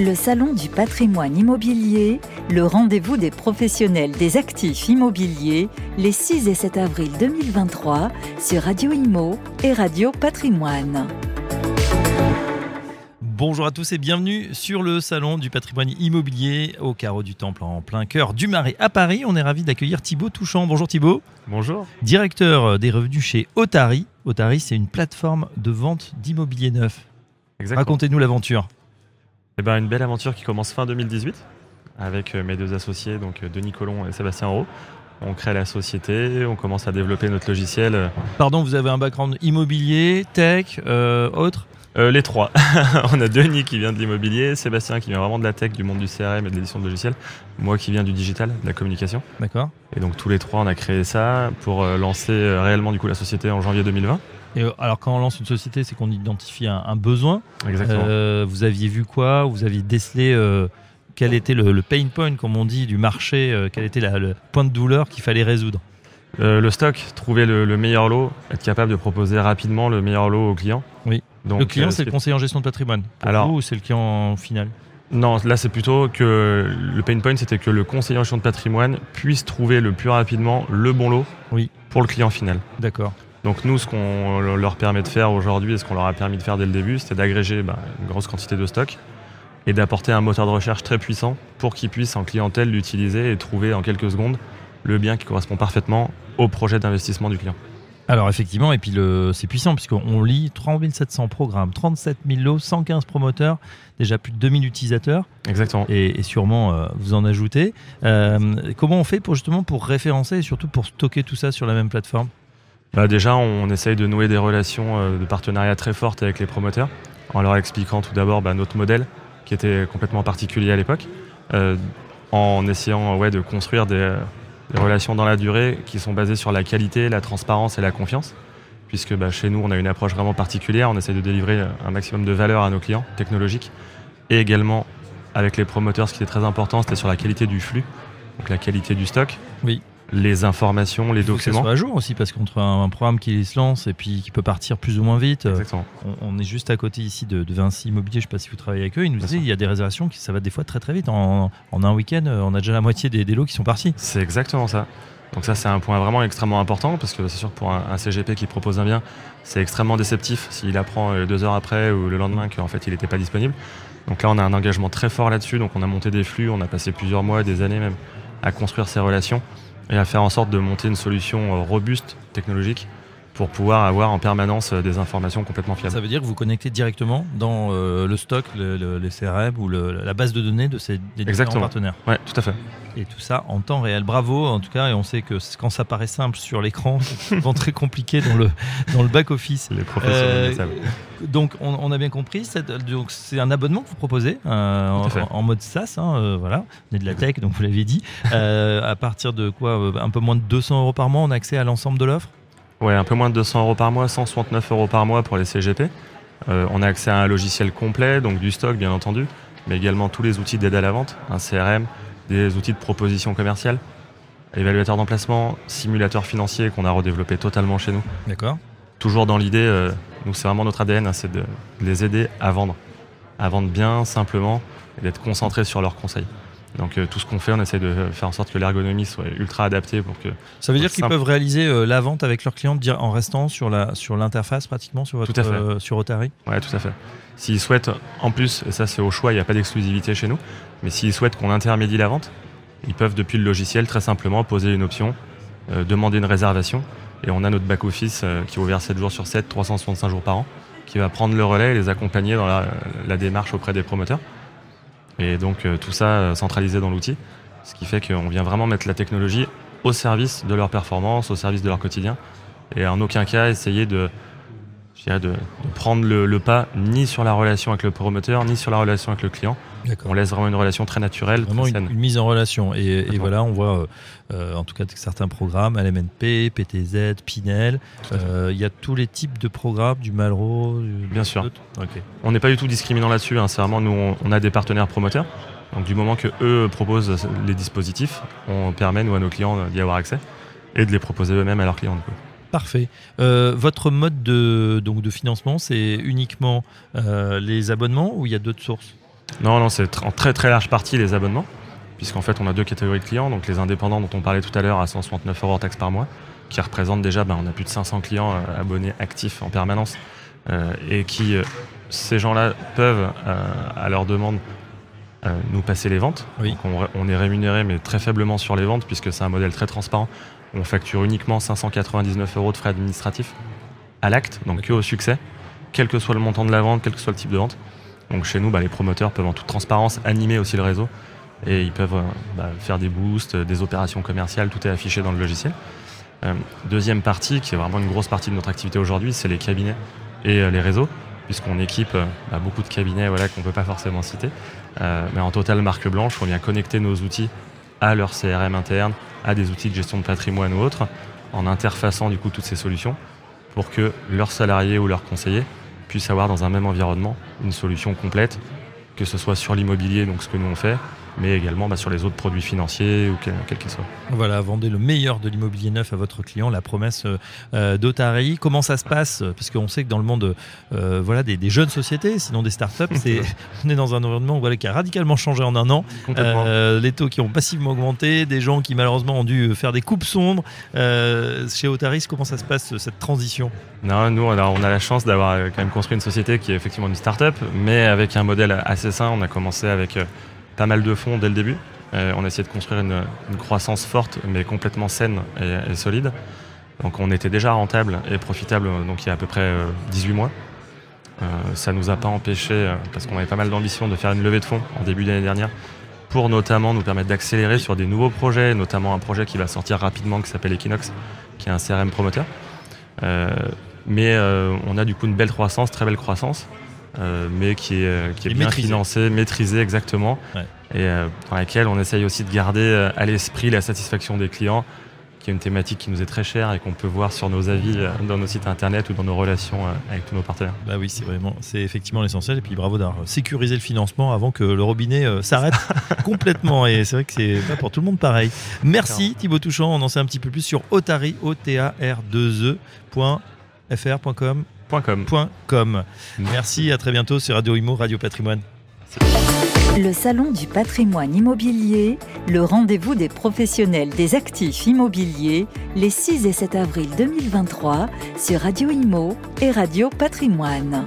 Le Salon du patrimoine immobilier, le rendez-vous des professionnels des actifs immobiliers, les 6 et 7 avril 2023 sur Radio Imo et Radio Patrimoine. Bonjour à tous et bienvenue sur le salon du patrimoine immobilier au carreau du Temple en plein cœur du Marais à Paris. On est ravi d'accueillir Thibaut Touchant. Bonjour Thibaut. Bonjour. Directeur des revenus chez Otari. Otari, c'est une plateforme de vente d'immobilier neuf. Racontez-nous l'aventure. Eh ben, une belle aventure qui commence fin 2018 avec euh, mes deux associés, donc euh, Denis Collomb et Sébastien Auro. On crée la société, on commence à développer notre logiciel. Pardon, vous avez un background immobilier, tech, euh, autre? Euh, les trois. on a Denis qui vient de l'immobilier, Sébastien qui vient vraiment de la tech, du monde du CRM et de l'édition de logiciels, moi qui viens du digital, de la communication. D'accord. Et donc tous les trois, on a créé ça pour euh, lancer euh, réellement du coup la société en janvier 2020. Et alors quand on lance une société, c'est qu'on identifie un, besoin. Exactement. vous aviez vu quoi? Vous aviez décelé quel était le, pain point, comme on dit, du marché Quel était le point de douleur qu'il fallait résoudre? Le stock, trouver le, le, meilleur lot, être capable de proposer rapidement le meilleur lot au client. Oui le client, euh, c'est le conseiller en gestion de patrimoine. Alors, ou c'est le client final? Non, là, c'est plutôt que le pain point, c'était que le conseiller en gestion de patrimoine puisse trouver le plus rapidement le bon lot oui. pour le client final. D'accord. Donc nous, ce qu'on leur permet de faire aujourd'hui et ce qu'on leur a permis de faire dès le début, c'était d'agréger bah, une grosse quantité de stock et d'apporter un moteur de recherche très puissant pour qu'ils puissent en clientèle l'utiliser et trouver en quelques secondes le bien qui correspond parfaitement au projet d'investissement du client. Alors effectivement, et puis c'est puissant puisqu'on lit 3700 programmes, 37 000 lots, 115 promoteurs, déjà plus de 2000 utilisateurs. Exactement. Et, sûrement euh, vous en ajoutez. Euh, comment on fait pour justement pour référencer et surtout pour stocker tout ça sur la même plateforme? Bah Déjà, on essaye de nouer des relations euh, de partenariat très fortes avec les promoteurs en leur expliquant tout d'abord bah, notre modèle qui était complètement particulier à l'époque, en essayant ouais, de construire des des relations dans la durée qui sont basées sur la qualité, la transparence et la confiance. Puisque bah, chez nous, on a une approche vraiment particulière. On essaie de délivrer un maximum de valeur à nos clients technologiques. Et également, avec les promoteurs, ce qui est très important, c'était sur la qualité du flux, donc la qualité du stock. Oui les informations, les documents. Que ça à jour aussi, parce qu'entre un, programme qui se lance et puis qui peut partir plus ou moins vite, euh, on, est juste à côté ici de, Vinci Immobilier, je ne sais pas si vous travaillez avec eux, ils nous disaient il y a des réservations qui ça va des fois très très vite. En, un week-end, euh, on a déjà la moitié des, lots qui sont partis. C'est exactement ça. Donc ça c'est un point vraiment extrêmement important parce que c'est sûr que pour un, CGP qui propose un bien, c'est extrêmement déceptif s'il apprend euh, deux heures après ou le lendemain qu'en fait il n'était pas disponible. Donc là on a un engagement très fort là-dessus, donc on a monté des flux, on a passé plusieurs mois, des années même à construire ces relations et à faire en sorte de monter une solution euh, robuste technologique pour pouvoir avoir en permanence euh, des informations complètement fiables. Ça veut dire que vous connectez directement dans euh, le stock, le, les CRM ou la base de données de ces des différents partenaires. Oui, tout à fait. Et tout ça en temps réel. Bravo, en tout cas, et on sait que quand ça paraît simple sur l'écran, c'est souvent très compliqué dans le, dans le back-office. Les professionnels euh, Donc, on, a bien compris, c'est un abonnement que vous proposez en, mode SaaS. Hein, voilà, on est de la tech, donc vous l'avez dit. à partir de quoi Un peu moins de 200 euros par mois, on a accès à l'ensemble de l'offre? Ouais, un peu moins de 200 euros par mois, 169 euros par mois pour les CGP. Euh, on a accès à un logiciel complet, donc du stock bien entendu, mais également tous les outils d'aide à la vente, un CRM, des outils de proposition commerciale, évaluateur d'emplacement, simulateur financier qu'on a redéveloppé totalement chez nous. D'accord. Toujours dans l'idée, euh, nous c'est vraiment notre ADN, hein, c'est de les aider à vendre, à vendre bien, simplement, et d'être concentrés sur leurs conseils. Donc euh, tout ce qu'on fait, on essaie de faire en sorte que l'ergonomie soit ultra adaptée pour que. Ça veut dire qu'ils peuvent réaliser euh, la vente avec leurs clients en restant sur la sur l'interface pratiquement sur votre euh, sur Otari? Ouais, tout à fait. S'ils souhaitent, en plus, et ça c'est au choix, il n'y a pas d'exclusivité chez nous, mais s'ils souhaitent qu'on intermédie la vente, ils peuvent depuis le logiciel très simplement poser une option, demander une réservation, et on a notre back office qui est ouvert 7 jours sur 7, 365 jours par an, qui va prendre le relais et les accompagner dans la démarche auprès des promoteurs. Et donc euh, tout ça euh, centralisé dans l'outil, ce qui fait qu'on vient vraiment mettre la technologie au service de leur performance, au service de leur quotidien, et en aucun cas essayer de, de, prendre le, pas ni sur la relation avec le promoteur, ni sur la relation avec le client. On laisse vraiment une relation très naturelle. Vraiment une, mise en relation. Et, voilà, on voit euh, euh, en tout cas certains programmes, LMNP, PTZ, Pinel. Euh, il y a tous les types de programmes, du Malraux. Bien sûr. On n'est pas du tout discriminant là-dessus. Hein. C'est vraiment, nous, on, a des partenaires promoteurs. Donc du moment que eux proposent les dispositifs, on permet, nous, à nos clients d'y avoir accès et de les proposer eux-mêmes à leurs clients. Parfait. votre mode de, donc, de financement, c'est uniquement les abonnements ou il y a d'autres sources? Non, non, c'est en très très large partie les abonnements, puisqu'en fait on a deux catégories de clients, donc les indépendants dont on parlait tout à l'heure à 169 euros en taxe par mois, qui représentent déjà, ben, on a plus de 500 clients euh, abonnés actifs en permanence, euh, et qui, euh, ces gens-là peuvent, à leur demande, nous passer les ventes. Oui. on, est rémunéré, mais très faiblement sur les ventes, puisque c'est un modèle très transparent. On facture uniquement 599 euros de frais administratifs à l'acte, donc que au succès, quel que soit le montant de la vente, quel que soit le type de vente. Donc chez nous, bah, les promoteurs peuvent en toute transparence animer aussi le réseau et ils peuvent bah, faire des boosts, des opérations commerciales, tout est affiché dans le logiciel. Euh, deuxième partie, qui est vraiment une grosse partie de notre activité aujourd'hui, c'est les cabinets et euh, les réseaux, puisqu'on équipe euh, bah, beaucoup de cabinets voilà, qu'on ne peut pas forcément citer. mais en total marque blanche, on vient connecter nos outils à leur CRM interne, à des outils de gestion de patrimoine ou autres, en interfaçant du coup toutes ces solutions pour que leurs salariés ou leurs conseillers puissent avoir dans un même environnement une solution complète, que ce soit sur l'immobilier, donc ce que nous on fait, mais également bah, sur les autres produits financiers ou quels quel qu'ils soient. Voilà, vendez le meilleur de l'immobilier neuf à votre client, la promesse euh, euh d'Otari. Comment ça se passe? Parce qu'on sait que dans le monde euh, voilà, des, jeunes sociétés, sinon des startups, c'est, on est dans un environnement voilà, qui a radicalement changé en un an. Euh, les taux qui ont passivement augmenté, des gens qui malheureusement ont dû faire des coupes sombres. chez Otaris, comment ça se passe cette transition? Non, nous on a, on a la chance d'avoir quand même construit une société qui est effectivement une startup, mais avec un modèle assez sain. On a commencé avec pas mal de fonds dès le début. Euh, on a essayé de construire une, croissance forte, mais complètement saine et, solide. Donc on était déjà rentable et profitable donc il y a à peu près 18 euh, mois. Euh, ça ne nous a pas empêché, parce qu'on avait pas mal d'ambition, de faire une levée de fonds en début d'année dernière pour notamment nous permettre d'accélérer sur des nouveaux projets, notamment un projet qui va sortir rapidement qui s'appelle Equinox, qui est un CRM promoteur. mais on a du coup une belle croissance, très belle croissance. Euh, mais qui est, euh, bien maîtrisé. financé, maîtrisé exactement, et euh, dans laquelle on essaye aussi de garder à l'esprit la satisfaction des clients, qui est une thématique qui nous est très chère et qu'on peut voir sur nos avis dans nos sites internet ou dans nos relations avec tous nos partenaires. Bah oui, c'est vraiment, c'est effectivement l'essentiel. Et puis bravo d'avoir sécurisé le financement avant que le robinet s'arrête complètement. Et c'est vrai que c'est pas pour tout le monde pareil. Merci Thibaut Touchant. On en sait un petit peu plus sur Otari, O-T-A-R-2-E.fr.com. Merci, à très bientôt sur Radio Imo, Radio Patrimoine. Le Salon du patrimoine immobilier, le rendez-vous des professionnels des actifs immobiliers, les 6 et 7 avril 2023 sur Radio Imo et Radio Patrimoine.